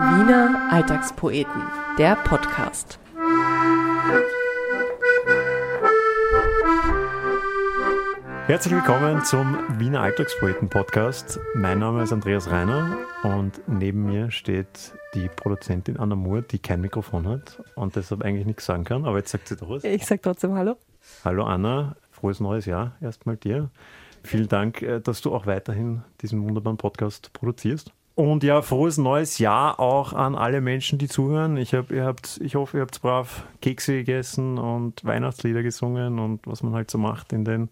Wiener Alltagspoeten, der Podcast. Herzlich willkommen zum Wiener Alltagspoeten Podcast. Mein Name ist Andreas Reiner und neben mir steht die Produzentin Anna Moore, die kein Mikrofon hat und deshalb eigentlich nichts sagen kann, aber jetzt sagt sie doch was. Ich sage trotzdem Hallo. Hallo Anna, frohes neues Jahr erstmal dir. Vielen Dank, äh, dass du auch weiterhin diesen wunderbaren Podcast produzierst. Und ja, frohes neues Jahr auch an alle Menschen, die zuhören. Ich, hab, ihr habt, ich hoffe, ihr habt brav Kekse gegessen und Weihnachtslieder gesungen und was man halt so macht in den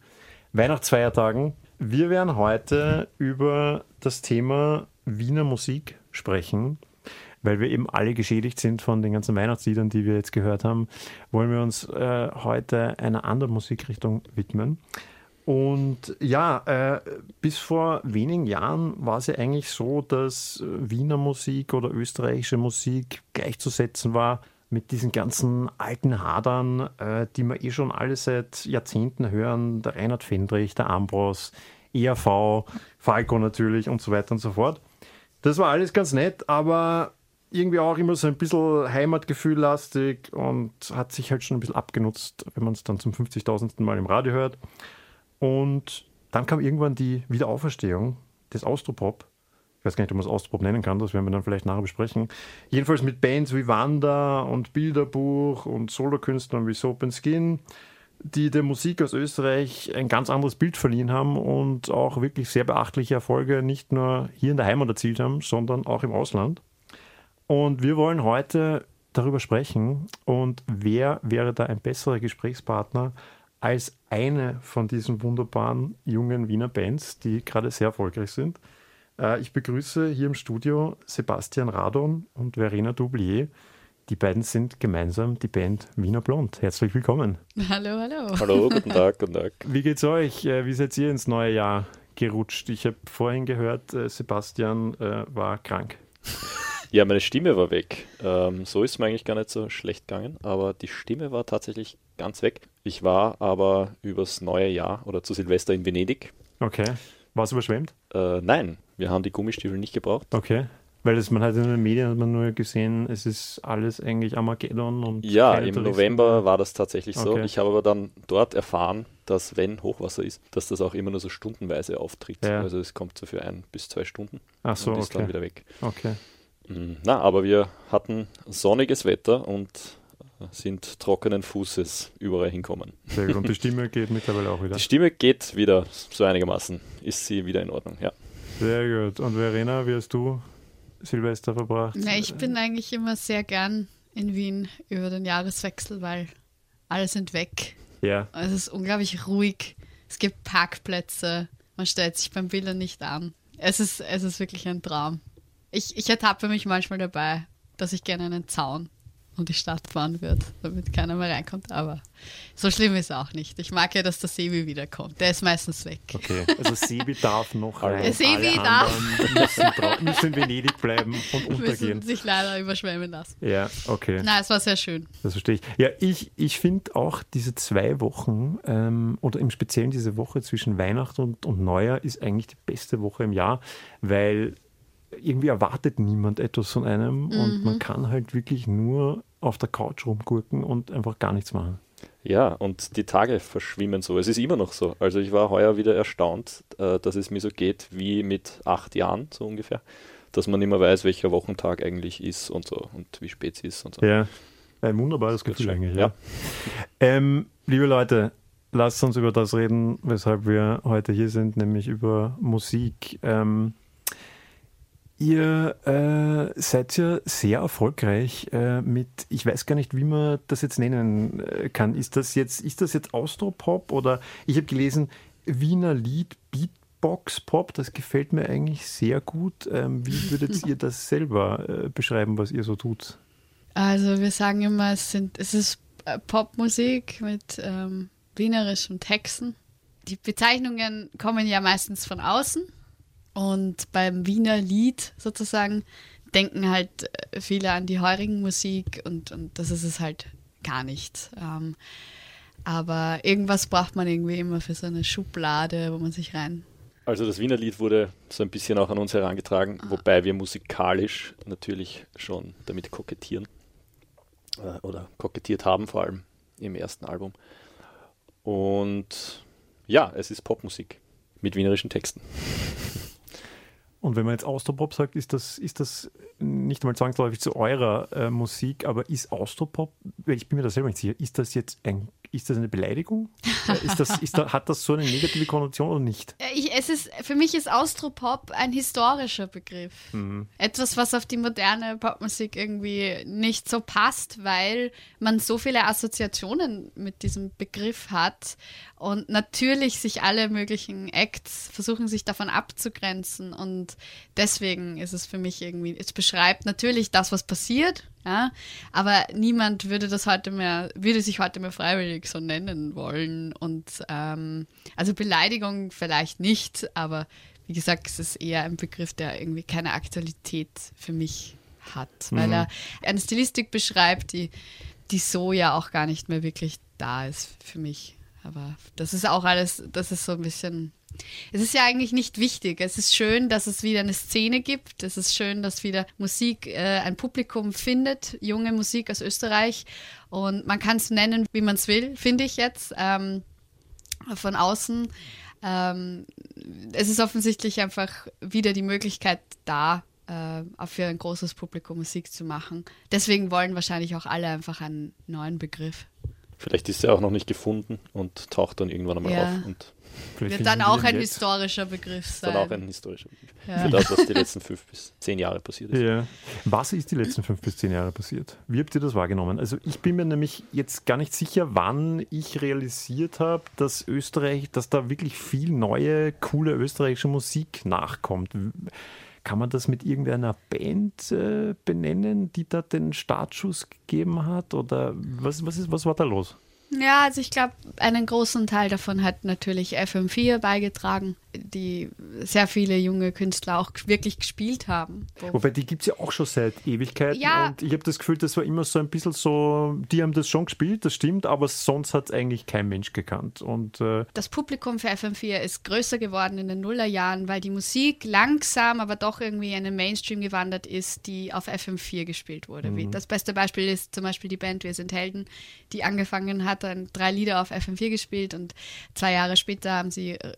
Weihnachtsfeiertagen. Wir werden heute über das Thema Wiener Musik sprechen. Weil wir eben alle geschädigt sind von den ganzen Weihnachtsliedern, die wir jetzt gehört haben, wollen wir uns äh, heute einer anderen Musikrichtung widmen. Und ja, äh, bis vor wenigen Jahren war es ja eigentlich so, dass Wiener Musik oder österreichische Musik gleichzusetzen war mit diesen ganzen alten Hadern, äh, die wir eh schon alle seit Jahrzehnten hören. Der Reinhard Fendrich, der Ambros, ERV, Falco natürlich und so weiter und so fort. Das war alles ganz nett, aber irgendwie auch immer so ein bisschen Heimatgefühl lastig und hat sich halt schon ein bisschen abgenutzt, wenn man es dann zum 50.000. Mal im Radio hört. Und dann kam irgendwann die Wiederauferstehung des Austropop. Ich weiß gar nicht, ob man es Austropop nennen kann, das werden wir dann vielleicht nachher besprechen. Jedenfalls mit Bands wie Wanda und Bilderbuch und Solokünstlern wie Soap and Skin, die der Musik aus Österreich ein ganz anderes Bild verliehen haben und auch wirklich sehr beachtliche Erfolge nicht nur hier in der Heimat erzielt haben, sondern auch im Ausland. Und wir wollen heute darüber sprechen und wer wäre da ein besserer Gesprächspartner als eine von diesen wunderbaren jungen Wiener Bands, die gerade sehr erfolgreich sind. Äh, ich begrüße hier im Studio Sebastian Radon und Verena Doublier. Die beiden sind gemeinsam die Band Wiener Blond. Herzlich willkommen. Hallo, hallo. Hallo, guten Tag, guten Tag. Wie geht's euch? Äh, wie seid ihr ins neue Jahr gerutscht? Ich habe vorhin gehört, äh, Sebastian war krank. Ja, meine Stimme war weg. Ähm, so ist es mir eigentlich gar nicht so schlecht gegangen, aber die Stimme war tatsächlich ganz weg. Ich war aber übers neue Jahr oder zu Silvester in Venedig. Okay. War es überschwemmt? Äh, nein, wir haben die Gummistiefel nicht gebraucht. Okay. Weil das, man hat in den Medien hat man nur gesehen, es ist alles eigentlich Armageddon und. Ja, im Touristen. November war das tatsächlich so. Okay. Ich habe aber dann dort erfahren, dass wenn Hochwasser ist, dass das auch immer nur so stundenweise auftritt. Ja. Also es kommt so für ein bis zwei Stunden Ach so, und ist okay. dann wieder weg. Okay. Mm, na, aber wir hatten sonniges Wetter und sind trockenen Fußes überall hinkommen. Sehr gut. Und die Stimme geht mittlerweile auch wieder? Die Stimme geht wieder so einigermaßen. Ist sie wieder in Ordnung, ja. Sehr gut. Und Verena, wie hast du Silvester verbracht? Na, ich bin eigentlich immer sehr gern in Wien über den Jahreswechsel, weil alle sind weg. Ja. Es ist unglaublich ruhig. Es gibt Parkplätze. Man stellt sich beim Bildern nicht an. Es ist, es ist wirklich ein Traum. Ich, ich ertappe mich manchmal dabei, dass ich gerne einen Zaun um die Stadt fahren würde, damit keiner mehr reinkommt. Aber so schlimm ist es auch nicht. Ich mag ja, dass der Sebi wiederkommt. Der ist meistens weg. Okay, also Sebi darf noch rein. Der Sebi darf. Müssen, müssen, in Venedig bleiben und untergehen. Müssen sich leider überschwemmen lassen. Ja, okay. Na, es war sehr schön. Das verstehe ich. Ja, ich, ich finde auch diese zwei Wochen ähm, oder im Speziellen diese Woche zwischen Weihnachten und, und Neujahr ist eigentlich die beste Woche im Jahr, weil irgendwie erwartet niemand etwas von einem mhm. und man kann halt wirklich nur auf der Couch rumgurken und einfach gar nichts machen. Ja, und die Tage verschwimmen so. Es ist immer noch so. Also ich war heuer wieder erstaunt, äh, dass es mir so geht wie mit acht Jahren, so ungefähr. Dass man immer weiß, welcher Wochentag eigentlich ist und so und wie spät es ist und so. Ja, ein wunderbares Gefühl eigentlich, ja. ja. Ähm, liebe Leute, lasst uns über das reden, weshalb wir heute hier sind, nämlich über Musik. Ähm, Ihr äh, seid ja sehr erfolgreich äh, mit, ich weiß gar nicht, wie man das jetzt nennen äh, kann. Ist das jetzt, ist das jetzt Austropop oder ich habe gelesen, Wiener Lied Beatbox Pop, das gefällt mir eigentlich sehr gut. Ähm, wie würdet ihr das selber äh, beschreiben, was ihr so tut? Also wir sagen immer, es, sind, es ist äh, Popmusik mit ähm, wienerischen Texten. Die Bezeichnungen kommen ja meistens von außen und beim Wiener Lied sozusagen denken halt äh, viele an die heurigen Musik und, und das ist es halt gar nicht. Ähm, aber irgendwas braucht man irgendwie immer für so eine Schublade, wo man sich rein Also das Wiener Lied wurde so ein bisschen auch an uns herangetragen, wobei wir musikalisch natürlich schon damit kokettieren äh, oder kokettiert haben, vor allem im ersten Album. Und ja, es ist Popmusik mit wienerischen Texten. Und wenn man jetzt Austropop sagt, ist das, ist das nicht einmal zwangsläufig zu eurer äh, Musik, aber ist Austropop, ich bin mir da selber nicht sicher, ist das jetzt ein, ist das eine Beleidigung? Äh, das, da, hat das so eine negative Konnotation oder nicht? Äh, Ich, es ist, für mich ist Austropop ein historischer Begriff. Etwas, was auf die moderne Popmusik irgendwie nicht so passt, weil man so viele Assoziationen mit diesem Begriff hat und natürlich sich alle möglichen Acts versuchen, sich davon abzugrenzen und deswegen ist es für mich irgendwie, es beschreibt natürlich das, was passiert, ja, aber niemand würde das heute mehr, würde sich heute mehr freiwillig so nennen wollen und ähm, also Beleidigung vielleicht nicht, aber wie gesagt, es ist eher ein Begriff, der irgendwie keine Aktualität für mich hat, weil er eine Stilistik beschreibt, die, die so ja auch gar nicht mehr wirklich da ist für mich. Aber das ist auch alles, das ist so ein bisschen. Es ist ja eigentlich nicht wichtig. Es ist schön, dass es wieder eine Szene gibt. Es ist schön, dass wieder Musik äh, ein Publikum findet, junge Musik aus Österreich. Und man kann es nennen, wie man es will, finde ich jetzt, ähm, von außen. Ähm, es ist offensichtlich einfach wieder die Möglichkeit da, äh, auch für ein großes Publikum Musik zu machen. Deswegen wollen wahrscheinlich auch alle einfach einen neuen Begriff. Vielleicht ist er auch noch nicht gefunden und taucht dann irgendwann einmal Ja. auf und Vielleicht Wird dann auch ein jetzt. historischer Begriff sein. dann auch ein historischer Begriff. Ja. Für das, was die letzten fünf bis zehn Jahre passiert ist. Ja. Was ist die letzten fünf bis zehn Jahre passiert? Wie habt ihr das wahrgenommen? Also ich bin mir nämlich jetzt gar nicht sicher, wann ich realisiert habe, dass Österreich, dass da wirklich viel neue, coole österreichische Musik nachkommt. Kann man das mit irgendeiner Band äh, benennen, die da den Startschuss gegeben hat? Oder was, was, ist, was war da los? Ja, also ich glaube, einen großen Teil davon hat natürlich FM4 beigetragen, die sehr viele junge Künstler auch wirklich gespielt haben. Wo- Wobei, die gibt es ja auch schon seit Ewigkeiten. Ja. Und ich habe das Gefühl, das war immer so ein bisschen so, die haben das schon gespielt, das stimmt, aber sonst hat es eigentlich kein Mensch gekannt. Und äh, Das Publikum für FM4 ist größer geworden in den Nullerjahren, weil die Musik langsam, aber doch irgendwie in den Mainstream gewandert ist, die auf FM4 gespielt wurde. Wie, das beste Beispiel ist zum Beispiel die Band Wir sind Helden, die angefangen hat, dann drei Lieder auf FM4 gespielt und zwei Jahre später haben sie äh,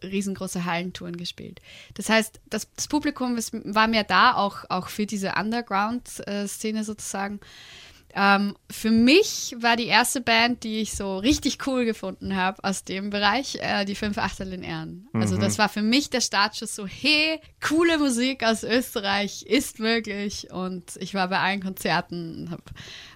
riesengroße Hallentouren gespielt. Das heißt, das, das Publikum ist, war mehr da, auch, auch für diese Underground-Szene sozusagen. Ähm, für mich war die erste Band, die ich so richtig cool gefunden habe aus dem Bereich, äh, die Fünf Achtel in Ehren. Also das war für mich der Startschuss so, hey, coole Musik aus Österreich ist möglich und ich war bei allen Konzerten und habe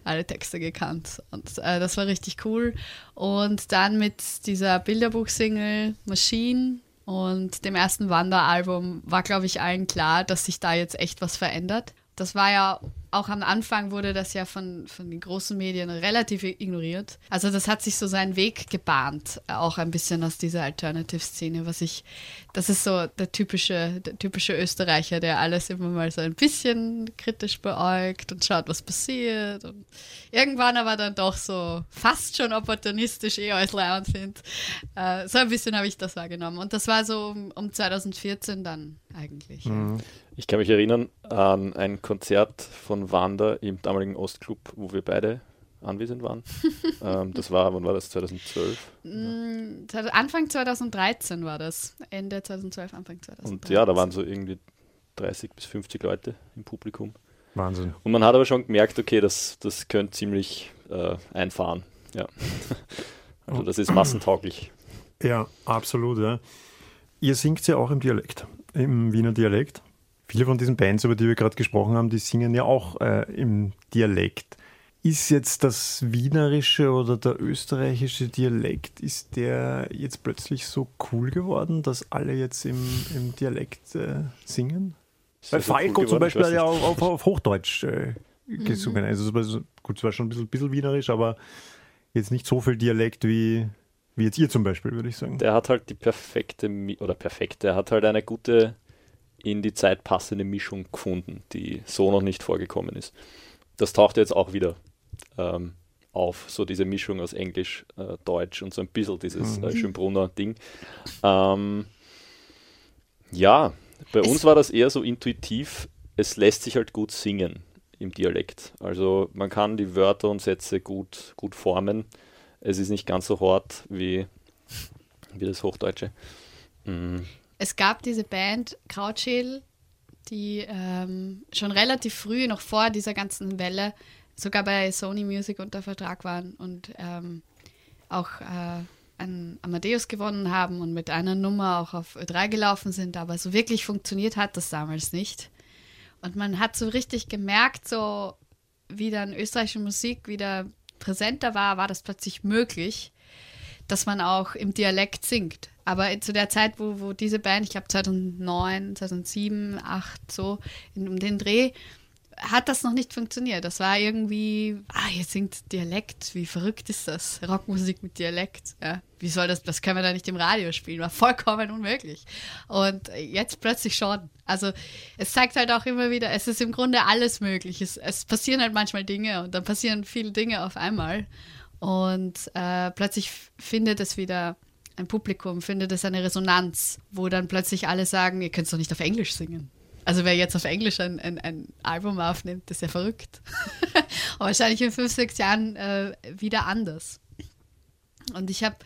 alle Texte gekannt und äh, das war richtig cool. Und dann mit dieser Bilderbuch-Single Machine und dem ersten Wanderalbum war, glaube ich, allen klar, dass sich da jetzt echt was verändert. Das war ja auch am Anfang wurde das ja von, von den großen Medien relativ ignoriert. Also das hat sich so seinen Weg gebahnt, auch ein bisschen aus dieser Alternative-Szene, was ich, das ist so der typische, der typische Österreicher, der alles immer mal so ein bisschen kritisch beäugt und schaut, was passiert. Und irgendwann aber dann doch so fast schon opportunistisch eh alles leid findet. Äh, so ein bisschen habe ich das wahrgenommen. Und das war so um, um 2014 dann eigentlich. ja. Ich kann mich erinnern an ein Konzert von Wanda im damaligen Ostclub, wo wir beide anwesend waren. ähm, das war, wann war das? 2012? Mm, Anfang 2013 war das. Ende 2012, Anfang 2013. Und ja, da waren so irgendwie 30 bis 50 Leute im Publikum. Wahnsinn. Und man hat aber schon gemerkt, okay, das, das könnte ziemlich äh, einfahren. Ja. also das ist massentauglich. Ja, absolut. Ja. Ihr singt ja auch im Dialekt, im Wiener Dialekt. Viele von diesen Bands, über die wir gerade gesprochen haben, die singen ja auch äh, im Dialekt. Ist jetzt das wienerische oder der österreichische Dialekt, ist der jetzt plötzlich so cool geworden, dass alle jetzt im, im Dialekt äh, singen? Weil so cool Falco zum Beispiel hat ja nicht. auf, auf, Hochdeutsch äh, gesungen. Also es war so, gut, es war schon ein bisschen, bisschen wienerisch, aber jetzt nicht so viel Dialekt wie, wie jetzt ihr zum Beispiel, würde ich sagen. Der hat halt die perfekte, oder perfekte, er hat halt eine gute, in die Zeit passende Mischung gefunden, die so noch nicht vorgekommen ist. Das taucht jetzt auch wieder ähm, auf, so diese Mischung aus Englisch, äh, Deutsch und so ein bisschen dieses Mhm. äh, Schönbrunner Ding. Ähm, Ja, bei Es- uns war das eher so intuitiv, es lässt sich halt gut singen im Dialekt. Also man kann die Wörter und Sätze gut, gut formen. Es ist nicht ganz so hart wie, wie das Hochdeutsche. Mm, Es gab diese Band Krautschädel, die ähm, schon relativ früh, noch vor dieser ganzen Welle, sogar bei Sony Music unter Vertrag waren und ähm, auch äh, einen Amadeus gewonnen haben und mit einer Nummer auch auf Ö3 gelaufen sind, aber so wirklich funktioniert hat das damals nicht. Und man hat so richtig gemerkt, so wie dann österreichische Musik wieder präsenter war, war das plötzlich möglich, dass man auch im Dialekt singt. Aber zu der Zeit, wo, wo diese Band, ich glaube 2009, 2007, 2008, so um den Dreh, hat das noch nicht funktioniert. Das war irgendwie, ah, ihr singt Dialekt, wie verrückt ist das? Rockmusik mit Dialekt. Ja. Wie soll das, das können wir da nicht im Radio spielen? War vollkommen unmöglich. Und jetzt plötzlich schon. Also es zeigt halt auch immer wieder, es ist im Grunde alles möglich. Es, es passieren halt manchmal Dinge und dann passieren viele Dinge auf einmal. Und äh, plötzlich findet es wieder ein Publikum, findet es eine Resonanz, wo dann plötzlich alle sagen, ihr könnt es doch nicht auf Englisch singen. Also wer jetzt auf Englisch ein, ein, ein Album aufnimmt, ist ja verrückt. Wahrscheinlich in fünf, sechs Jahren äh, wieder anders. Und ich habe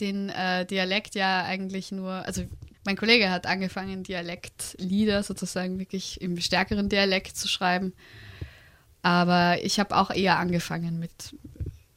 den äh, Dialekt ja eigentlich nur, also mein Kollege hat angefangen, Dialektlieder sozusagen wirklich im stärkeren Dialekt zu schreiben. Aber ich habe auch eher angefangen mit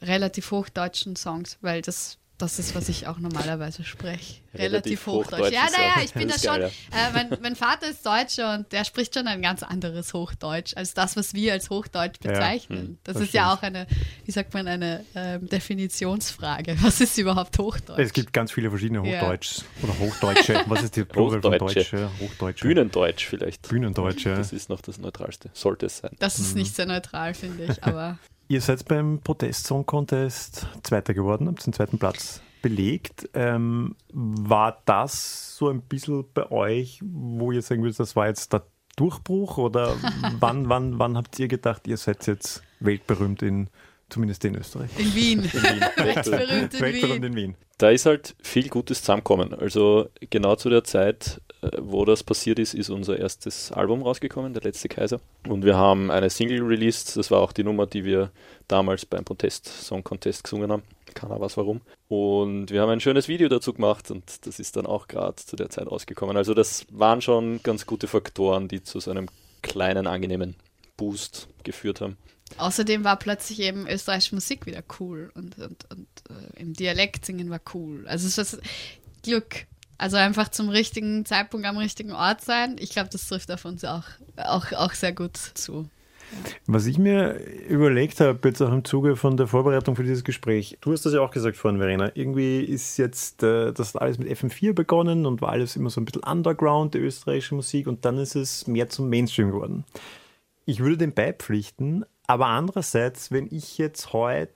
relativ hochdeutschen Songs, weil das, das ist, was ich auch normalerweise spreche. Relativ Relativ, hochdeutsch. Hochdeutsch Ja, naja, ich bin da schon. Äh, mein, mein Vater ist Deutscher und der spricht schon ein ganz anderes Hochdeutsch als das, was wir als Hochdeutsch Ja, bezeichnen. hm, das, das ist ja stimmt. auch eine, wie sagt man, eine ähm, Definitionsfrage. Was ist überhaupt Hochdeutsch? Es gibt ganz viele verschiedene Ja. Hochdeutsch oder Hochdeutsche. Was ist die Plural von Hochdeutsche. Deutsche? Hochdeutsche. Bühnendeutsch vielleicht. Bühnendeutsche. Das ist noch das Neutralste. Sollte es sein. das Mhm. ist nicht sehr neutral, finde ich, aber Ihr seid beim Protest Song Contest Zweiter geworden, habt den zweiten Platz belegt. Ähm, war das so ein bisschen bei euch, wo ihr sagen würdet, das war jetzt der Durchbruch oder wann, wann, wann habt ihr gedacht, ihr seid jetzt weltberühmt in, zumindest in Österreich? in Wien. In Wien. Weltberühmt in weltberühmt Wien. in Wien. da ist halt viel Gutes zusammengekommen. Also genau zu der Zeit, wo das passiert ist, ist unser erstes Album rausgekommen, Der letzte Kaiser. Und wir haben eine Single released. Das war auch die Nummer, die wir damals beim Protest Song Contest gesungen haben. Keiner weiß warum. Und wir haben ein schönes Video dazu gemacht und das ist dann auch gerade zu der Zeit rausgekommen. Also das waren schon ganz gute Faktoren, die zu so einem kleinen, angenehmen Boost geführt haben. Außerdem war plötzlich eben österreichische Musik wieder cool und, und, und äh, im Dialekt singen war cool. Also es ist Glück. Also einfach zum richtigen Zeitpunkt am richtigen Ort sein. Ich glaube, das trifft auf uns auch, auch, auch sehr gut zu. Was ich mir überlegt habe, jetzt auch im Zuge von der Vorbereitung für dieses Gespräch, du hast das ja auch gesagt vorhin, Verena, irgendwie ist jetzt äh, das hat alles mit FM4 begonnen und war alles immer so ein bisschen Underground, die österreichische Musik, und dann ist es mehr zum Mainstream geworden. Ich würde dem beipflichten, aber andererseits, wenn ich jetzt heute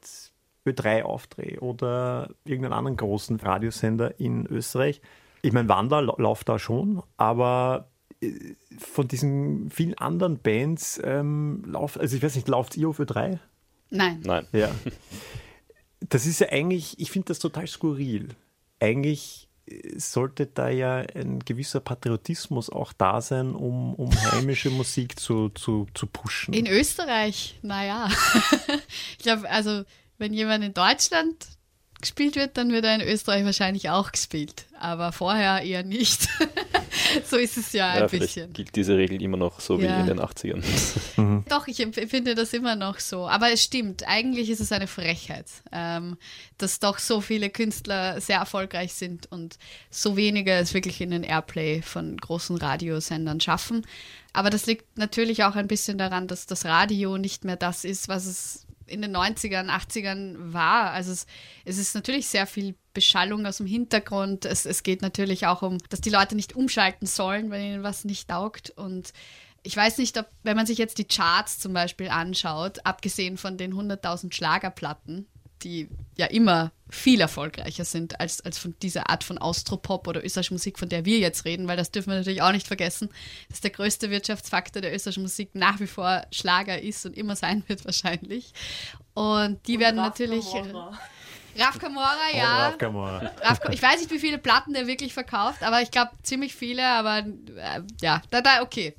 Ö3 aufdrehe oder irgendeinen anderen großen Radiosender in Österreich, ich meine, Wander lau- läuft da schon, aber äh, von diesen vielen anderen Bands ähm, lauft, also ich weiß nicht, lauft ihr auf Ö3? Nein. Nein. Ja. Das ist ja eigentlich, ich finde das total skurril. Eigentlich äh, sollte da ja ein gewisser Patriotismus auch da sein, um, um heimische Musik zu, zu, zu pushen. In Österreich, naja. ich glaube, also wenn jemand in Deutschland gespielt wird, dann wird er in Österreich wahrscheinlich auch gespielt. Aber vorher eher nicht. so ist es ja ein Ja, bisschen. vielleicht gilt diese Regel immer noch so Ja. wie in den 80ern. Doch, ich empfinde das immer noch so. Aber es stimmt, eigentlich ist es eine Frechheit, ähm, dass doch so viele Künstler sehr erfolgreich sind und so wenige es wirklich in den Airplay von großen Radiosendern schaffen. Aber das liegt natürlich auch ein bisschen daran, dass das Radio nicht mehr das ist, was es in den 90ern, 80ern war. Also es, es ist natürlich sehr viel Beschallung aus dem Hintergrund. Es, es geht natürlich auch um, dass die Leute nicht umschalten sollen, wenn ihnen was nicht taugt. Und ich weiß nicht, ob, wenn man sich jetzt die Charts zum Beispiel anschaut, abgesehen von den 100.000 Schlagerplatten, die ja immer viel erfolgreicher sind als, als von dieser Art von Austropop oder österreichischer Musik, von der wir jetzt reden, weil das dürfen wir natürlich auch nicht vergessen, dass der größte Wirtschaftsfaktor der österreichischen Musik nach wie vor Schlager ist und immer sein wird wahrscheinlich. Und die werden natürlich Raf Kamora, Oh, ja. Raf Kamora. Raf, ich weiß nicht, wie viele Platten der wirklich verkauft, aber ich glaube ziemlich viele, aber äh, ja, da, da, okay.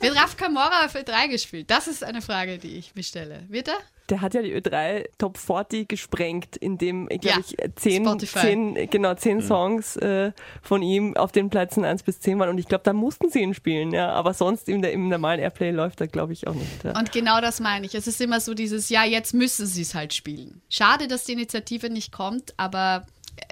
Wird Raf Kamora auf Ö3 gespielt? Das ist eine Frage, die ich mir stelle. Wird er? Der hat ja die Ö3 Top 40 gesprengt, indem, glaube Ja, ich, zehn, Spotify. zehn, genau, zehn Songs äh, von ihm auf den Plätzen 1 bis 10 waren. Und ich glaube, da mussten sie ihn spielen, ja. Aber sonst der, im normalen Airplay läuft er, glaube ich, auch nicht. Ja. Und genau das meine ich. Es ist immer so dieses, ja, jetzt müssen sie es halt spielen. Schade, dass die Initiative nicht kommt, aber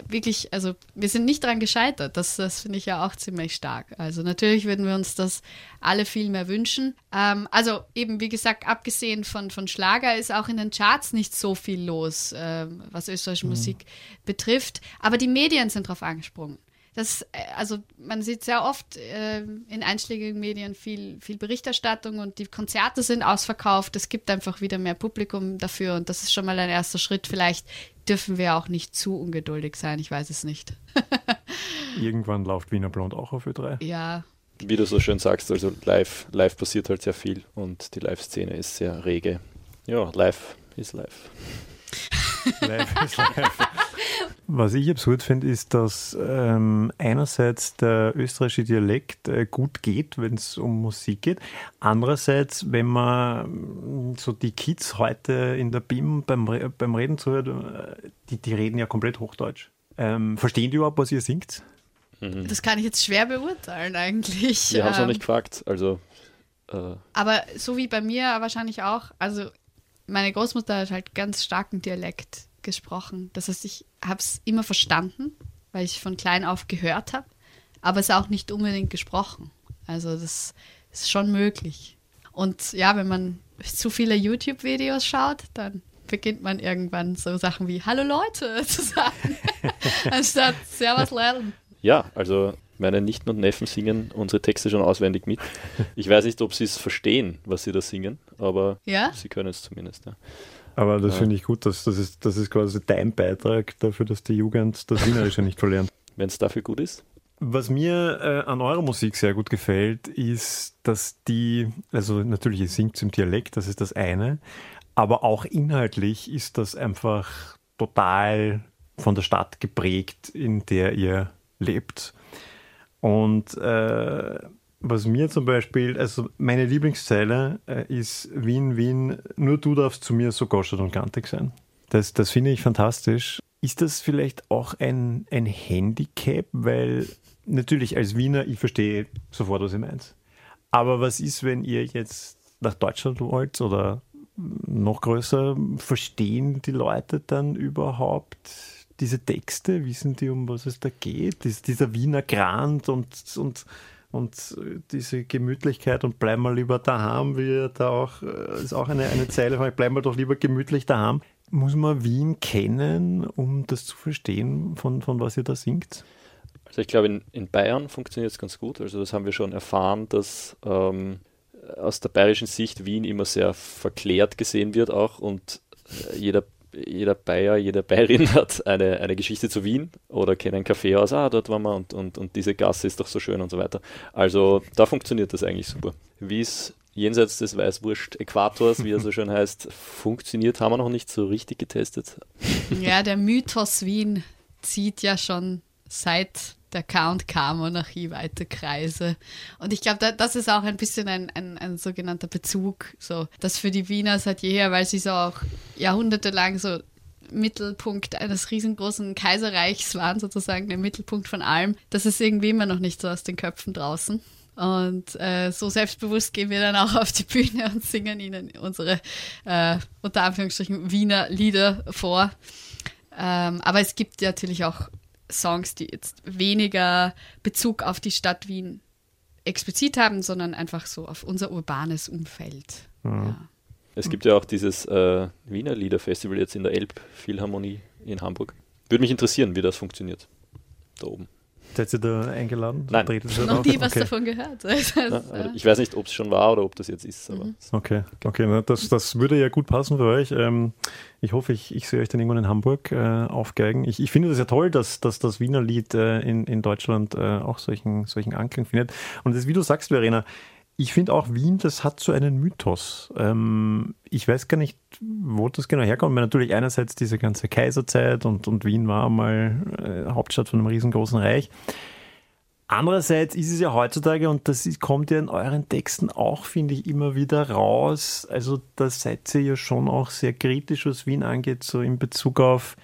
wirklich, also wir sind nicht dran gescheitert. Das, das finde ich ja auch ziemlich stark. Also natürlich würden wir uns das alle viel mehr wünschen. Ähm, also eben, wie gesagt, abgesehen von, von Schlager ist auch in den Charts nicht so viel los, ähm, was österreichische Musik betrifft. Aber die Medien sind drauf angesprungen. Das, äh, also man sieht sehr oft äh, in einschlägigen Medien viel, viel Berichterstattung und die Konzerte sind ausverkauft. Es gibt einfach wieder mehr Publikum dafür und das ist schon mal ein erster Schritt. Vielleicht dürfen wir auch nicht zu ungeduldig sein, ich weiß es nicht. Irgendwann läuft Wiener Blond auch auf Ö3. Ja, Wie du so schön sagst, also live, live passiert halt sehr viel und die Live-Szene ist sehr rege. Ja, live ist live. Live ist live. Was ich absurd finde, ist, dass ähm, einerseits der österreichische Dialekt äh, gut geht, wenn es um Musik geht. Andererseits, wenn man mm, so die Kids heute in der BIM beim, Re- beim Reden zuhört, äh, die, die reden ja komplett Hochdeutsch. Ähm, verstehen die überhaupt, was ihr singt? das kann ich jetzt schwer beurteilen eigentlich. Wir haben es noch Ähm, nicht gefragt, also äh, Aber so wie bei mir wahrscheinlich auch, also meine Großmutter hat halt ganz starken Dialekt gesprochen. Das heißt, ich habe es immer verstanden, weil ich von klein auf gehört habe, aber es auch nicht unbedingt gesprochen. Also das ist schon möglich. Und ja, wenn man zu viele YouTube-Videos schaut, dann beginnt man irgendwann so Sachen wie Hallo Leute zu sagen, anstatt Servus lernen. ja, also meine Nichten und Neffen singen unsere Texte schon auswendig mit. Ich weiß nicht, ob sie es verstehen, was sie da singen, aber Ja? sie können es zumindest. Ja. Aber das Ja. finde ich gut, dass das ist, das ist quasi dein Beitrag dafür, dass die Jugend das Wienerische nicht verlernt. Wenn es dafür gut ist. Was mir äh, an eurer Musik sehr gut gefällt, ist, dass die, also natürlich, ihr singt im Dialekt, das ist das eine, aber auch inhaltlich ist das einfach total von der Stadt geprägt, in der ihr lebt. Und äh, was mir zum Beispiel, also meine Lieblingszeile äh, ist Wien, Wien, nur du darfst zu mir so goschert und kantig sein. Das, das finde ich fantastisch. Ist das vielleicht auch ein, ein Handicap? Weil natürlich als Wiener, ich verstehe sofort, was ihr meint. Aber was ist, wenn ihr jetzt nach Deutschland wollt oder noch größer, verstehen die Leute dann überhaupt diese Texte? Wissen die, um was es da geht? Dies, dieser Wiener Grand und, und, und diese Gemütlichkeit und bleib mal lieber daheim, wie da auch, äh, ist auch eine, eine Zeile von bleib mal doch lieber gemütlich daheim. Muss man Wien kennen, um das zu verstehen, von, von was ihr da singt? Also ich glaube, in, in Bayern funktioniert es ganz gut. Also das haben wir schon erfahren, dass ähm, aus der bayerischen Sicht Wien immer sehr verklärt gesehen wird auch und äh, jeder, jeder Bayer, jede Bayerin hat eine, eine Geschichte zu Wien oder kennt ein Café aus, ah, dort waren wir und, und, und diese Gasse ist doch so schön und so weiter. Also da funktioniert das eigentlich super. Wie es jenseits des Weißwurst-Äquators, wie er so schön heißt, funktioniert, haben wir noch nicht so richtig getestet. Ja, der Mythos Wien zieht ja schon seit der K&K-Monarchie weite Kreise. Und ich glaube, da, das ist auch ein bisschen ein, ein, ein sogenannter Bezug, so, das für die Wiener seit jeher, weil sie so auch jahrhundertelang so Mittelpunkt eines riesengroßen Kaiserreichs waren, sozusagen der Mittelpunkt von allem. Das ist irgendwie immer noch nicht so aus den Köpfen draußen. Und äh, so selbstbewusst gehen wir dann auch auf die Bühne und singen ihnen unsere, äh, unter Anführungsstrichen, Wiener Lieder vor. Ähm, aber es gibt natürlich auch Songs, die jetzt weniger Bezug auf die Stadt Wien explizit haben, sondern einfach so auf unser urbanes Umfeld. Ja. Es gibt ja auch dieses äh, Wiener Liederfestival jetzt in der Elbphilharmonie in Hamburg. Würde mich interessieren, wie das funktioniert. Da oben. Seid ihr da eingeladen? Nein. Noch auf? nie was okay. davon gehört. Also, Ja, äh, aber ich weiß nicht, ob es schon war oder ob das jetzt ist. Aber Okay, okay, na, das, das würde ja gut passen für euch. Ähm, ich hoffe, ich, ich sehe euch dann irgendwann in Hamburg äh, aufgeigen. Ich, ich finde das ja toll, dass, dass das Wiener Lied äh, in, in Deutschland äh, auch solchen, solchen Anklang findet. Und das, wie du sagst, Verena, ich finde auch Wien, das hat so einen Mythos. Ähm, ich weiß gar nicht, wo das genau herkommt. Aber natürlich einerseits diese ganze Kaiserzeit und, und Wien war mal äh, Hauptstadt von einem riesengroßen Reich. Andererseits ist es ja heutzutage, und das ist, kommt ja in euren Texten auch, finde ich, immer wieder raus. Also da seid ihr ja schon auch sehr kritisch, was Wien angeht, so in Bezug auf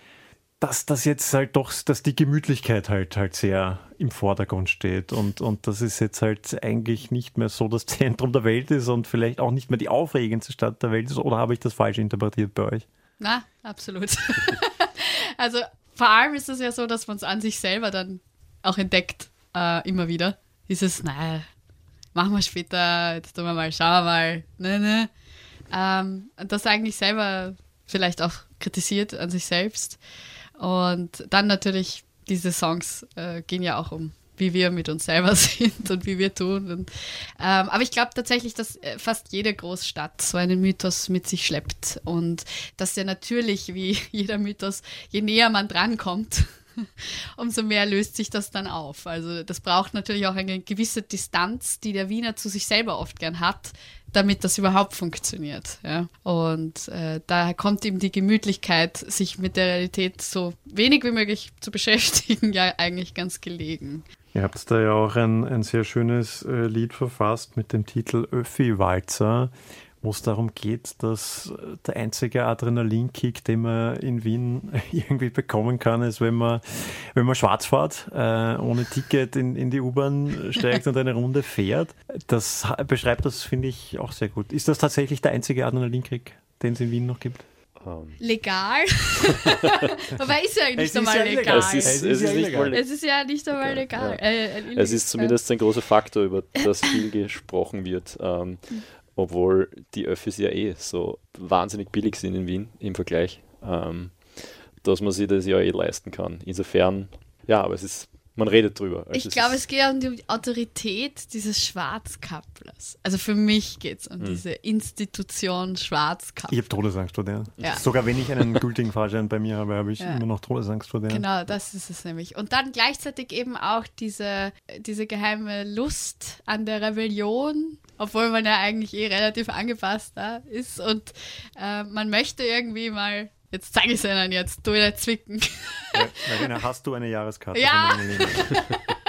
dass das jetzt halt doch, dass die Gemütlichkeit halt halt sehr im Vordergrund steht und, und dass es jetzt halt eigentlich nicht mehr so das Zentrum der Welt ist und vielleicht auch nicht mehr die aufregendste Stadt der Welt ist. Oder habe ich das falsch interpretiert bei euch? Na, absolut. also vor allem ist es ja so, dass man es an sich selber dann auch entdeckt, äh, immer wieder. Dieses, naja, machen wir später, jetzt tun wir mal, schauen wir mal, ne, ne. Ähm, das eigentlich selber vielleicht auch kritisiert an sich selbst. Und dann natürlich, diese Songs äh, gehen ja auch um wie wir mit uns selber sind und wie wir tun. Und, ähm, aber ich glaube tatsächlich, dass äh, fast jede Großstadt so einen Mythos mit sich schleppt und dass der natürlich, wie jeder Mythos, je näher man drankommt, umso mehr löst sich das dann auf. Also das braucht natürlich auch eine gewisse Distanz, die der Wiener zu sich selber oft gern hat, damit das überhaupt funktioniert. Ja? Und äh, daher kommt ihm die Gemütlichkeit, sich mit der Realität so wenig wie möglich zu beschäftigen, ja eigentlich ganz gelegen. Ihr habt da ja auch ein, ein sehr schönes äh, Lied verfasst mit dem Titel Öffi-Walzer wo es darum geht, dass der einzige Adrenalinkick, den man in Wien irgendwie bekommen kann, ist, wenn man, wenn man schwarz fährt, äh, ohne Ticket in, in die U-Bahn steigt und eine Runde fährt. Das beschreibt das, finde ich, auch sehr gut. Ist das tatsächlich der einzige Adrenalinkick, den es in Wien noch gibt? Ähm. Legal. Aber ist ja nicht einmal legal. Es ist, ja nicht einmal legal. Ja. Äh, es ist zumindest ein großer Faktor, über das viel gesprochen wird. Ähm, obwohl die Öffis ja eh so wahnsinnig billig sind in Wien im Vergleich, ähm, dass man sich das ja eh leisten kann. Insofern, ja, aber es ist man redet drüber. Also ich glaube, es geht um die Autorität dieses Schwarzkapplers. Also für mich geht es um hm. diese Institution Schwarzkappler. Ich habe Todesangst vor der. Ja. Sogar wenn ich einen gültigen Fahrschein bei mir habe, habe ich ja. immer noch Todesangst vor der. Genau, das ist es nämlich. Und dann gleichzeitig eben auch diese, diese geheime Lust an der Rebellion, obwohl man ja eigentlich eh relativ angepasst da ist und äh, man möchte irgendwie mal Jetzt zeige ich es ihnen jetzt, du wieder zwicken. Marina, hast du eine Jahreskarte? Ja.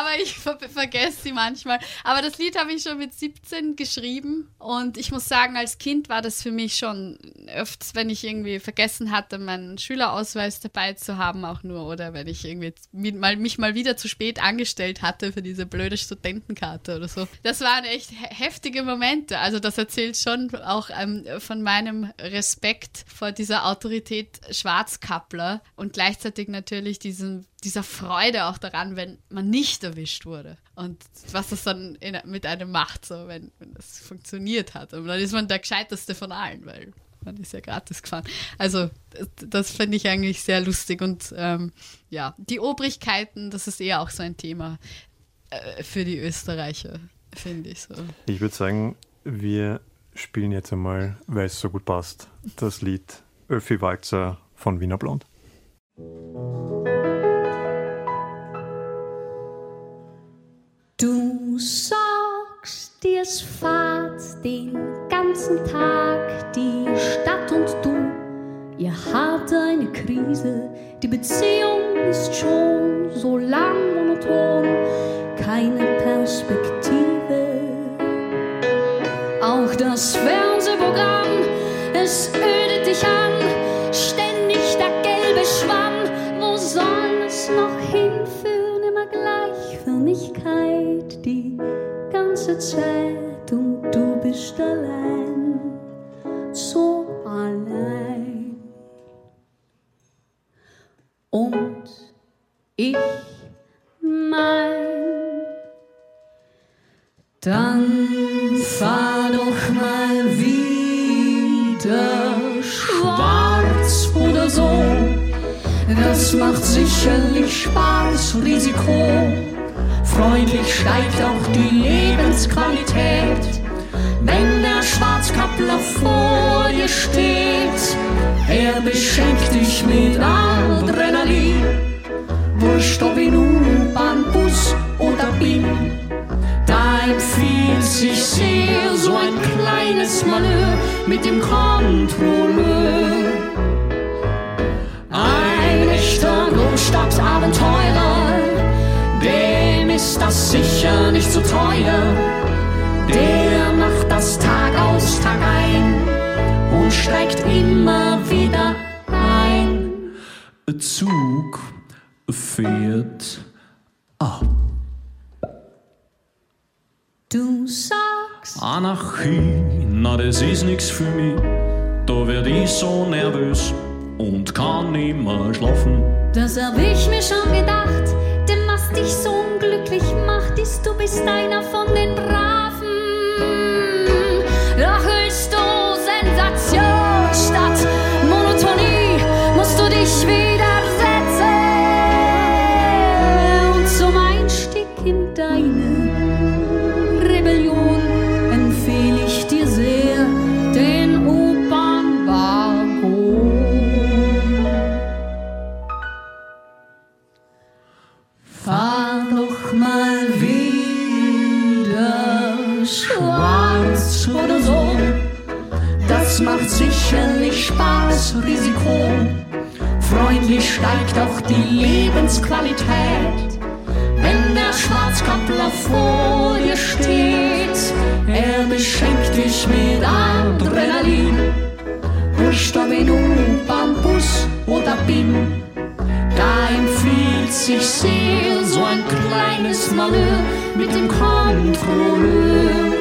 aber ich ver vergesse sie manchmal. Aber das Lied habe ich schon mit 17 geschrieben und ich muss sagen, als Kind war das für mich schon öfters, wenn ich irgendwie vergessen hatte, meinen Schülerausweis dabei zu haben, auch nur, oder wenn ich irgendwie mal, mich mal wieder zu spät angestellt hatte für diese blöde Studentenkarte oder so. Das waren echt heftige Momente. Also das erzählt schon auch ähm, von meinem Respekt vor dieser Autorität Schwarzkappler und gleichzeitig natürlich diesen dieser Freude auch daran, wenn man nicht erwischt wurde. Und was das dann in, mit einem macht, so wenn, wenn das funktioniert hat. Und dann ist man der Gescheiteste von allen, weil man ist ja gratis gefahren. Also das, das finde ich eigentlich sehr lustig. Und ähm, ja, die Obrigkeiten, das ist eher auch so ein Thema äh, für die Österreicher, finde ich so. Ich würde sagen, wir spielen jetzt einmal, weil es so gut passt, das Lied Öffi Walzer von Wiener Blond. Du sagst, dir es fahrt den ganzen Tag die Stadt und du. Ihr habt eine Krise, die Beziehung ist schon so lang monoton, keine Perspektive. Auch das Fernsehprogramm, Zeit und du bist allein, so allein. Und ich mein, dann fahr doch mal wieder schwarz oder so. Das macht sicherlich Spaß, Risiko Freundlich steigt auch die Lebensqualität, wenn der Schwarzkappler vor dir steht. Er beschenkt dich mit Adrenalin, wurscht ob in U-Bahn, Bus oder Bin. Da empfiehlt sich sehr so ein kleines Malheur mit dem Kontrolleur. Ein echter Großstadtabenteurer, ist das sicher nicht zu teuer. Der macht das Tag aus, Tag ein und steigt immer wieder ein. Ein Zug fährt ab. Du sagst, Anarchie, na das ist nix für mich. Da werd ich so nervös und kann nimmer schlafen. das hab ich mir schon gedacht. Ist, die Lebensqualität. Wenn der Schwarzkappler vor dir steht, er beschenkt dich mit Adrenalin. In U-Bahn, Bus oder BIM. Da empfiehlt sich sehr so ein kleines Malheur mit dem Kontrolleur.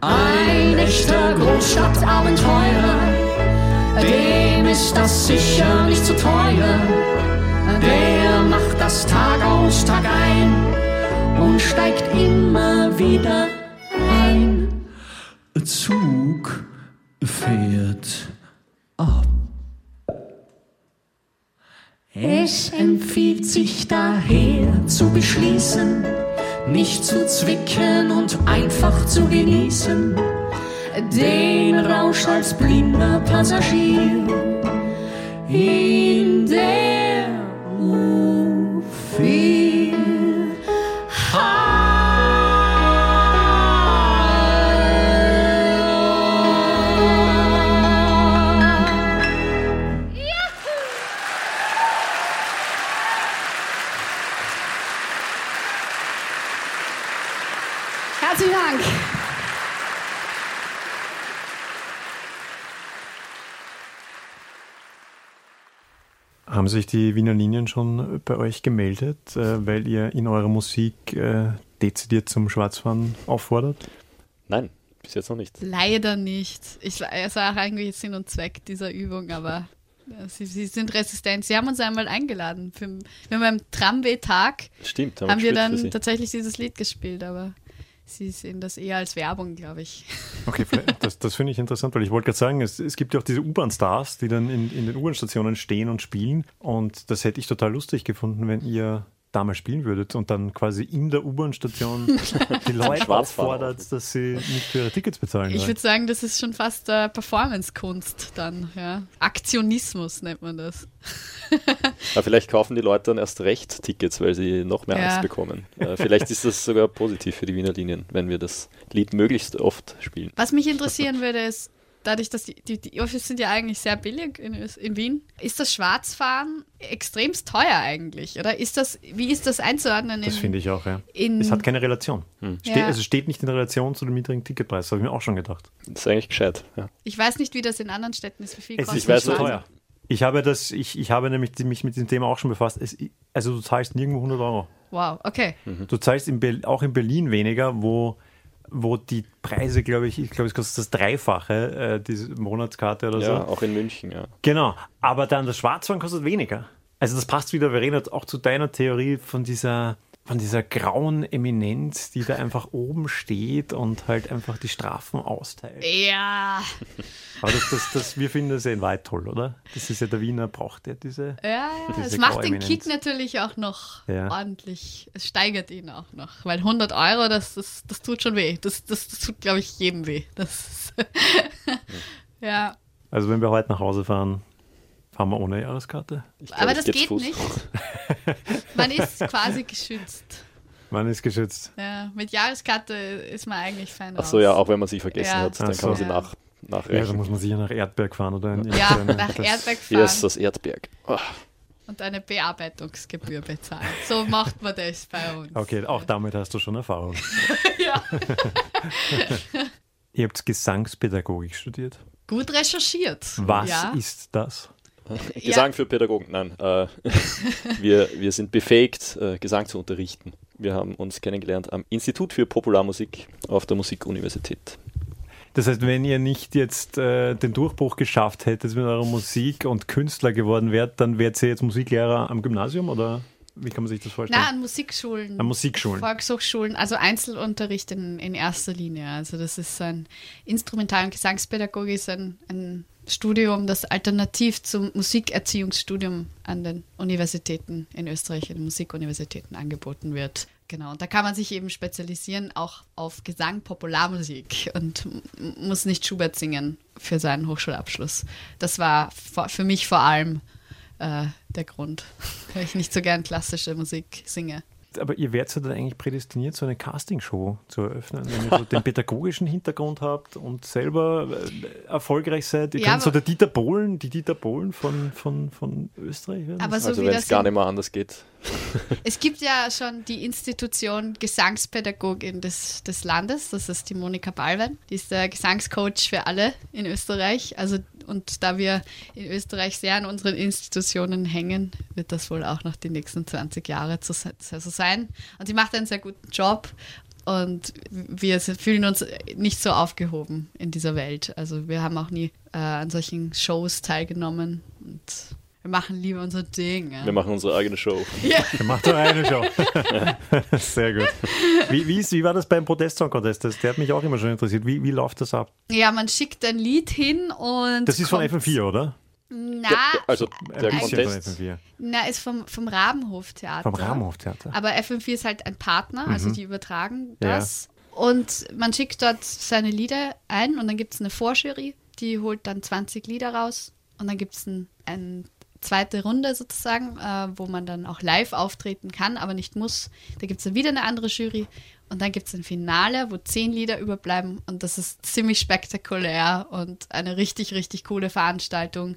Ein echter Großstadtabenteurer, dem ist das sicher nicht zu teuer. Der macht das Tag aus, Tag ein und steigt immer wieder ein. Zug fährt ab. Es empfiehlt sich daher zu beschließen, nicht zu zwicken und einfach zu genießen, den Rausch als blinder Passagier in der U4. Haben sich die Wiener Linien schon bei euch gemeldet, äh, weil ihr in eurer Musik äh, dezidiert zum Schwarzfahren auffordert? Nein, bis jetzt noch nicht. Leider nicht. Ich es war auch eigentlich Sinn und Zweck dieser Übung, aber äh, sie, sie sind resistent. Sie haben uns einmal eingeladen. Für, wir haben beim Tramway-Tag haben wir dann tatsächlich dieses Lied gespielt, aber sie sehen das eher als Werbung, glaube ich. Okay, das, das finde ich interessant, weil ich wollte gerade sagen, es, es gibt ja auch diese U-Bahn-Stars, die dann in, in den U-Bahn-Stationen stehen und spielen. Und das hätte ich total lustig gefunden, wenn ihr damals spielen würdet und dann quasi in der U-Bahn-Station die Leute auffordert, dass sie nicht für ihre Tickets bezahlen Ich würde sagen, das ist schon fast äh, Performance-Kunst dann. Ja. Aktionismus nennt man das. Aber vielleicht kaufen die Leute dann erst recht Tickets, weil sie noch mehr Ja. Angst bekommen. Äh, vielleicht ist das sogar positiv für die Wiener Linien, wenn wir das Lied möglichst oft spielen. Was mich interessieren würde, ist, dadurch, dass die, die, die Office sind ja eigentlich sehr billig in, in Wien, ist das Schwarzfahren extremst teuer eigentlich? Oder ist das, wie ist das einzuordnen? Das in- finde ich auch, ja. in- Es hat keine Relation. Ste Ja. Also steht nicht in Relation zu dem niedrigen Ticketpreis, habe ich mir auch schon gedacht. Das ist eigentlich gescheit. Ja. Ich weiß nicht, wie das in anderen Städten ist. Wie viel Es kostet ist weiß nicht so teuer. Ich habe, das, ich, ich habe nämlich mich mit dem Thema auch schon befasst. Es, also du zahlst nirgendwo 100 Euro. Wow, okay. Du zahlst in auch in Berlin weniger, wo, wo die Preise, glaube ich, ich glaube, es kostet das Dreifache, äh, diese Monatskarte oder ja, so. auch in München, ja. Genau. Aber dann das Schwarzfahren kostet weniger. Also das passt wieder, Verena, auch zu deiner Theorie von dieser, von dieser grauen Eminenz, die da einfach oben steht und halt einfach die Strafen austeilt. Ja, Aber das, das, das, wir finden das ja in Wahrheit toll, oder? Das ist ja der Wiener braucht ja diese. ja, ja. Diese Es macht den. Kick natürlich auch noch Ja. ordentlich. Es steigert ihn auch noch. Weil 100 Euro, das, das, das tut schon weh. Das, das, das tut, glaube ich, jedem weh. Das ja. Also wenn wir heute nach Hause fahren, fahren wir ohne Jahreskarte. Glaub, Aber das geht Fuß. nicht. Man ist quasi geschützt. Man ist geschützt. Ja, mit Jahreskarte ist man eigentlich fein Ach raus. so, ja, auch wenn man sie vergessen Ja. hat, dann Ach kann man so. sie nach, Ja, also nachreichen. muss man sicher nach Erdberg fahren oder in Ja, irgendeine- nach das- Erdberg fahren Hier ist das Erdberg. Ah, und eine Bearbeitungsgebühr bezahlen. So macht man das bei uns. Okay, auch damit hast du schon Erfahrung. Ja. Ihr habt Gesangspädagogik studiert. Gut recherchiert. Was ja. ist das? Gesang für Pädagogen, nein. Äh, wir, wir sind befähigt, äh, Gesang zu unterrichten. Wir haben uns kennengelernt am Institut für Popularmusik auf der Musikuniversität. Das heißt, wenn ihr nicht jetzt äh, den Durchbruch geschafft hättet mit eurer Musik und Künstler geworden wärt, dann wärt ihr jetzt Musiklehrer am Gymnasium oder wie kann man sich das vorstellen? Na, an Musikschulen. An Musikschulen. Volkshochschulen, also Einzelunterricht in, in erster Linie. Also das ist ein Instrumental- und Gesangspädagogik, ist ein, ein Studium, das alternativ zum Musikerziehungsstudium an den Universitäten in Österreich, in den Musikuniversitäten angeboten wird. Genau, und da kann man sich eben spezialisieren, auch auf Gesang, Popularmusik und muss nicht Schubert singen für seinen Hochschulabschluss. Das war für mich vor allem äh, der Grund, weil ich nicht so gern klassische Musik singe. Aber ihr wärt ja dann eigentlich prädestiniert, so eine Castingshow zu eröffnen, wenn ihr so den pädagogischen Hintergrund habt und selber äh, erfolgreich seid. Ihr Ja, könnt so der Dieter Bohlen, die Dieter Bohlen von, von, von Österreich werden. Aber so also wenn es gar nicht mehr anders geht. Es gibt ja schon die Institution Gesangspädagogin des, des Landes, das ist die Monika Ballwein. Die ist der Gesangscoach für alle in Österreich. Also, und da wir in Österreich sehr an unseren Institutionen hängen, wird das wohl auch noch die nächsten 20 Jahre so sein. Und sie macht einen sehr guten Job. Und wir fühlen uns nicht so aufgehoben in dieser Welt. Also wir haben auch nie äh, an solchen Shows teilgenommen. Und wir machen lieber unser Ding. Ja. Wir machen unsere eigene Show. Ja. Macht doch eine Show. Sehr gut. Wie, wie, ist, wie war das beim Protest-Song Contest? Das, der hat mich auch immer schon interessiert. Wie, wie läuft das ab? Ja, man schickt ein Lied hin und. Das ist von kommt- FM4, oder? Na, Also Ein der bisschen Contest, von FM4. na, ist vom, vom Rabenhof-Theater. Vom Rahmenhoftheater. Aber FM4 ist halt ein Partner, also die übertragen Mhm. Ja. das. Und man schickt dort seine Lieder ein und dann gibt es eine Vorjury, die holt dann 20 Lieder raus. Und dann gibt es ein, eine zweite Runde sozusagen, äh, wo man dann auch live auftreten kann, aber nicht muss. Da gibt es dann wieder eine andere Jury. Und dann gibt es ein Finale, wo zehn Lieder überbleiben. Und das ist ziemlich spektakulär und eine richtig, richtig coole Veranstaltung.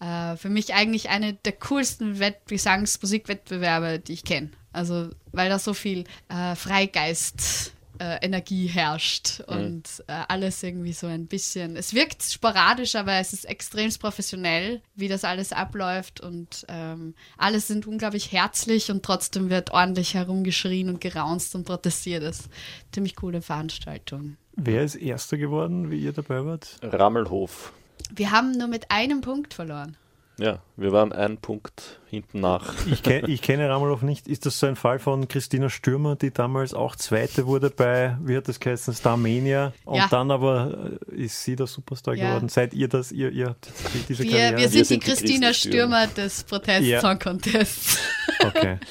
Äh, für mich eigentlich eine der coolsten Wett Gesangsmusikwettbewerbe, die ich kenne. Also, weil da so viel äh, Freigeist. Äh, Energie herrscht und äh, alles irgendwie so ein bisschen. Es wirkt sporadisch, aber es ist extrem professionell, wie das alles abläuft und ähm, alle sind unglaublich herzlich und trotzdem wird ordentlich herumgeschrien und geraunzt und protestiert. Das ist eine ziemlich coole Veranstaltung. Wer ist Erster geworden, wie ihr dabei wart? Rammelhof. Wir haben nur mit einem Punkt verloren. Ja, wir waren einen Punkt hinten nach. Ich, kenn, ich kenne Ramelow nicht. Ist das so ein Fall von Christina Stürmer, die damals auch Zweite wurde bei, wie hat das geheißen, Starmania und Ja. dann aber äh, ist sie der Superstar Ja. geworden? Seid ihr das, ihr, ihr diese Wir, Karriere? wir sind sind die die Christina Christi Stürmer des Protest-Song-Contests. Okay.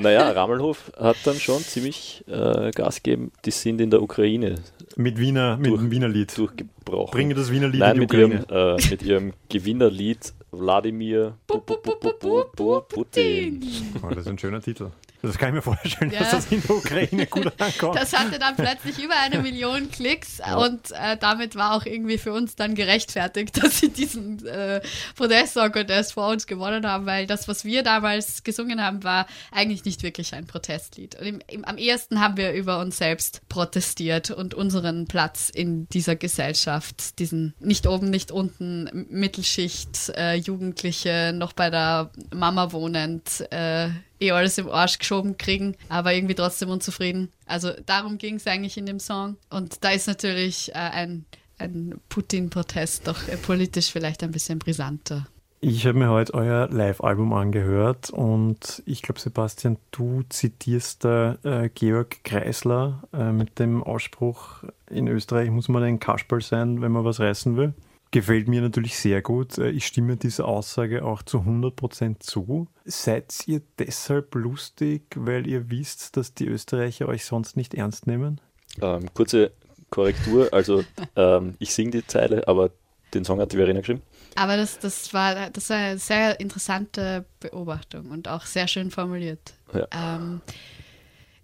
Naja, Rammelhof hat dann schon ziemlich äh, Gas gegeben. Die sind in der Ukraine Mit Wiener, mit Durch- dem Wiener Lied. durchgebrochen. Bringe das Wiener Lied Nein, in die mit Ukraine. ihrem, äh, mit ihrem Gewinnerlied Wladimir Pu- Pu- Pu- Pu- Pu- Pu- Putin. Oh, das ist ein schöner Titel. Das kann ich mir vorstellen, Ja. dass das in der Ukraine gut ankommt. Das hatte dann plötzlich über eine Million Klicks und äh, damit war auch irgendwie für uns dann gerechtfertigt, dass sie diesen äh, Protest-Song-Contest vor uns gewonnen haben, weil das, was wir damals gesungen haben, war eigentlich nicht wirklich ein Protestlied. Und im, im, am ehesten haben wir über uns selbst protestiert und unseren Platz in dieser Gesellschaft, diesen nicht oben, nicht unten, Mittelschicht, äh, Jugendliche, noch bei der Mama wohnend, äh, eh alles im Arsch geschoben kriegen, aber irgendwie trotzdem unzufrieden. Also darum ging es eigentlich in dem Song. Und da ist natürlich äh, ein, ein Putin-Protest doch äh, politisch vielleicht ein bisschen brisanter. Ich habe mir heute euer Live-Album angehört und ich glaube, Sebastian, du zitierst da äh, Georg Kreisler äh, mit dem Ausspruch, in Österreich muss man ein Kasperl sein, wenn man was reißen will. Gefällt mir natürlich sehr gut. Äh, Ich stimme dieser Aussage auch zu 100% zu. Seid ihr deshalb lustig, weil ihr wisst, dass die Österreicher euch sonst nicht ernst nehmen? Ähm, kurze Korrektur, also ähm, ich singe die Zeile, aber den Song hat die Verena geschrieben. Aber das, das, war, das war eine sehr interessante Beobachtung und auch sehr schön formuliert. Ja. Ähm,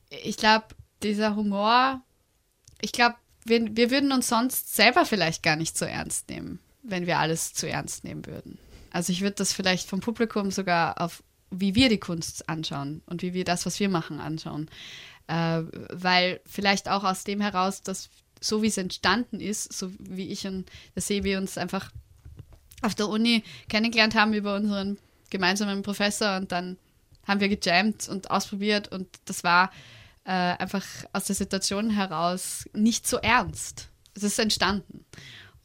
Ich glaube, dieser Humor, ich glaube, wir, wir würden uns sonst selber vielleicht gar nicht so ernst nehmen, wenn wir alles zu ernst nehmen würden. Also ich würde das vielleicht vom Publikum sogar auf, wie wir die Kunst anschauen und wie wir das, was wir machen, anschauen. Äh, weil vielleicht auch aus dem heraus, dass so wie es entstanden ist, so wie ich und der Sebi uns einfach auf der Uni kennengelernt haben über unseren gemeinsamen Professor und dann haben wir gejammt und ausprobiert und das war äh, einfach aus der Situation heraus nicht so ernst. Es ist entstanden.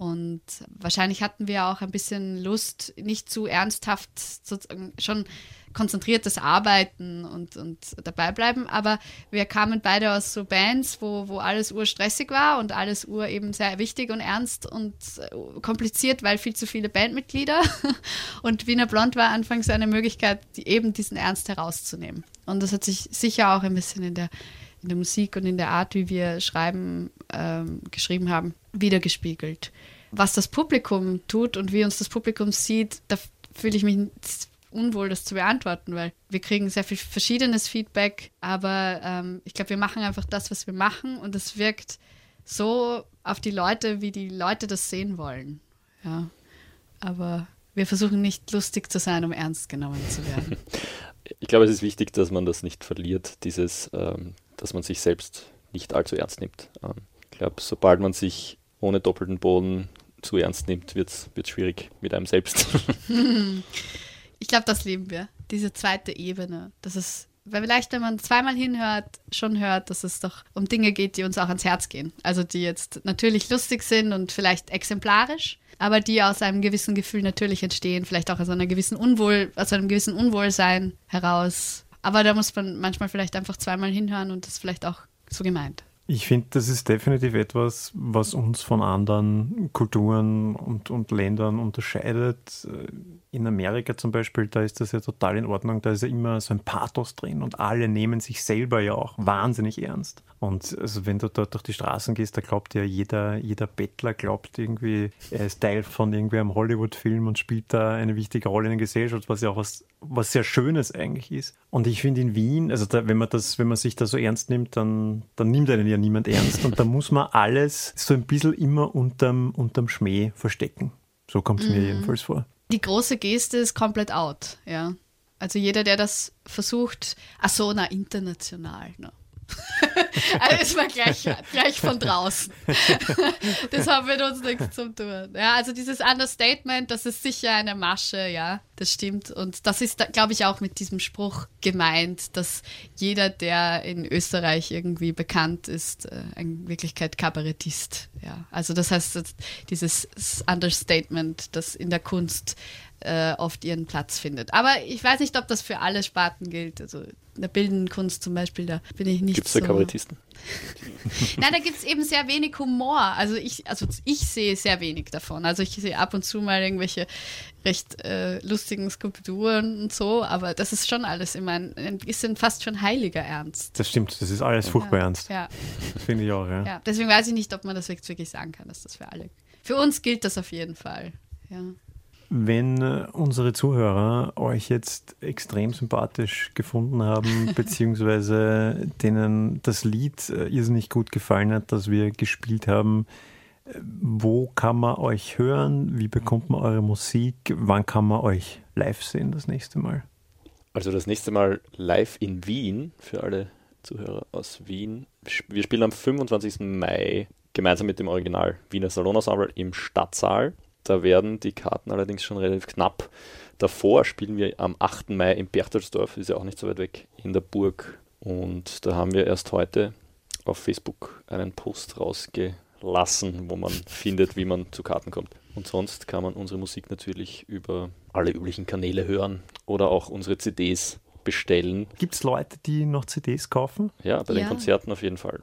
Und wahrscheinlich hatten wir auch ein bisschen Lust, nicht zu ernsthaft sozusagen schon konzentriertes Arbeiten und, und dabei bleiben. Aber wir kamen beide aus so Bands, wo, wo alles urstressig war und alles ur eben sehr wichtig und ernst und äh, kompliziert, weil viel zu viele Bandmitglieder. Und Wiener Blond war anfangs eine Möglichkeit, die, eben diesen Ernst herauszunehmen. Und das hat sich sicher auch ein bisschen in der, in der Musik und in der Art, wie wir schreiben, ähm, geschrieben haben, wiedergespiegelt. Was das Publikum tut und wie uns das Publikum sieht, da fühle ich mich unwohl, das zu beantworten, weil wir kriegen sehr viel verschiedenes Feedback, aber ähm, ich glaube, wir machen einfach das, was wir machen und es wirkt so auf die Leute, wie die Leute das sehen wollen. Ja, aber wir versuchen nicht lustig zu sein, um ernst genommen zu werden. Ich glaube, es ist wichtig, dass man das nicht verliert, dieses, ähm, dass man sich selbst nicht allzu ernst nimmt. Ähm, ich glaube, sobald man sich ohne doppelten Boden zu ernst nimmt, wird es schwierig mit einem selbst. Ich glaube, das leben wir. Diese zweite Ebene. Das ist, weil vielleicht, wenn man zweimal hinhört, schon hört, dass es doch um Dinge geht, die uns auch ans Herz gehen. Also die jetzt natürlich lustig sind und vielleicht exemplarisch, aber die aus einem gewissen Gefühl natürlich entstehen, vielleicht auch aus einer gewissen Unwohl, aus einem gewissen Unwohlsein heraus. Aber da muss man manchmal vielleicht einfach zweimal hinhören und das vielleicht auch so gemeint. Ich finde, das ist definitiv etwas, was uns von anderen Kulturen und, und Ländern unterscheidet in Amerika zum Beispiel, da ist das ja total in Ordnung, da ist ja immer so ein Pathos drin und alle nehmen sich selber ja auch wahnsinnig ernst. Und also wenn du dort durch die Straßen gehst, da glaubt ja jeder, jeder Bettler glaubt irgendwie, er ist Teil von irgendwie einem Hollywood-Film und spielt da eine wichtige Rolle in der Gesellschaft, was ja auch was, was sehr Schönes eigentlich ist. Und ich finde in Wien, also da, wenn man das, wenn man sich da so ernst nimmt, dann, dann nimmt einen ja niemand ernst und da muss man alles so ein bisschen immer unterm, unterm Schmäh verstecken. So kommt es mir mhm. jedenfalls vor die große Geste ist komplett out, ja. Also jeder, der das versucht, ach so, na, international, ne? also ist mal gleich, gleich von draußen. das hat mit uns nichts zu tun. Ja, also dieses Understatement, das ist sicher eine Masche, ja, das stimmt. Und das ist, glaube ich, auch mit diesem Spruch gemeint, dass jeder, der in Österreich irgendwie bekannt ist, äh, in Wirklichkeit Kabarettist. Ja, also das heißt, dieses Understatement, das in der Kunst äh, oft ihren Platz findet. Aber ich weiß nicht, ob das für alle Sparten gilt. Also in der bildenden Kunst zum Beispiel, da bin ich nicht Gibt es da Kabarettisten? Nein, da gibt es eben sehr wenig Humor. Also ich, also ich sehe sehr wenig davon. Also ich sehe ab und zu mal irgendwelche recht äh, lustigen Skulpturen und so, aber das ist schon alles immer ein, ein bisschen fast schon heiliger Ernst. Das stimmt, das ist alles furchtbar ja, ernst. Ja. Das finde ich auch, ja. ja. Deswegen weiß ich nicht, ob man das wirklich sagen kann, dass das für alle. Für uns gilt das auf jeden Fall. Ja. Wenn äh, unsere Zuhörer euch jetzt extrem sympathisch gefunden haben, beziehungsweise denen das Lied äh, irrsinnig gut gefallen hat, das wir gespielt haben, äh, wo kann man euch hören? Wie bekommt man eure Musik? Wann kann man euch live sehen das nächste Mal? Also das nächste Mal live in Wien für alle Zuhörer aus Wien. Wir spielen am 25. Mai gemeinsam mit dem Original Wiener Salonensemble im Stadtsaal. Da werden die Karten allerdings schon relativ knapp. Davor spielen wir am 8. Mai in Berchtesdorf, ist ja auch nicht so weit weg, in der Burg. Und da haben wir erst heute auf Facebook einen Post rausgelassen, wo man findet, wie man zu Karten kommt. Und sonst kann man unsere Musik natürlich über alle üblichen Kanäle hören oder auch unsere CDs bestellen. Gibt es Leute, die noch CDs kaufen? Ja, bei ja. den Konzerten auf jeden Fall.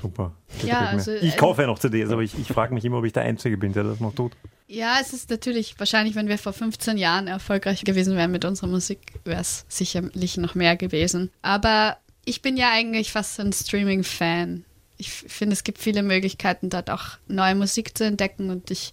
Super. Ja, also, ich äh, kaufe ja noch CDs, aber ich, ich frage mich immer, ob ich der Einzige bin, der das noch tut. Ja, es ist natürlich wahrscheinlich, wenn wir vor 15 Jahren erfolgreich gewesen wären mit unserer Musik, wäre es sicherlich noch mehr gewesen. Aber ich bin ja eigentlich fast ein Streaming-Fan. Ich finde, es gibt viele Möglichkeiten, dort auch neue Musik zu entdecken und ich,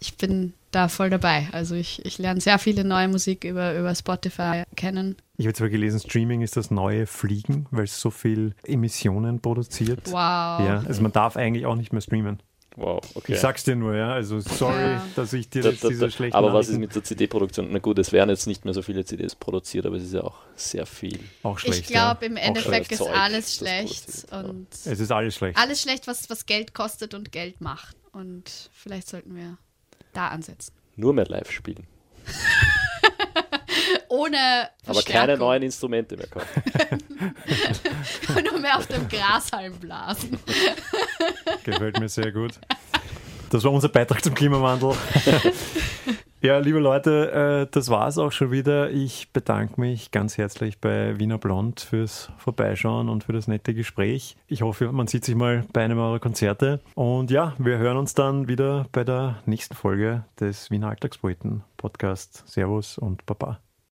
ich bin da voll dabei. Also ich, ich lerne sehr viele neue Musik über, über Spotify kennen Ich habe zwar gelesen, Streaming ist das neue Fliegen, weil es so viel Emissionen produziert. Wow. Ja, also man darf eigentlich auch nicht mehr streamen. Wow, okay. Ich sag's dir nur, ja. Also sorry, Ja. dass ich dir Da- jetzt da- diese schlechten aber was ist mit der CD-Produktion? Na gut, es werden jetzt nicht mehr so viele CDs produziert, aber es ist ja auch sehr viel. auch schlecht. Ich glaube, im Endeffekt ist Zeug, alles schlecht ja. und Es ist alles schlecht. alles schlecht, was, was Geld kostet und Geld macht. Und vielleicht sollten wir da ansetzen. Nur mehr live spielen. Ohne Aber keine neuen Instrumente mehr kaufen. Nur mehr auf dem Grashalm blasen. Gefällt mir sehr gut. Das war unser Beitrag zum Klimawandel. ja, liebe Leute, äh, das war es auch schon wieder. Ich bedanke mich ganz herzlich bei Wiener Blond fürs Vorbeischauen und für das nette Gespräch. Ich hoffe, man sieht sich mal bei einem eurer Konzerte. Und ja, wir hören uns dann wieder bei der nächsten Folge des Wiener Alltagspoeten Podcast. Servus und Baba.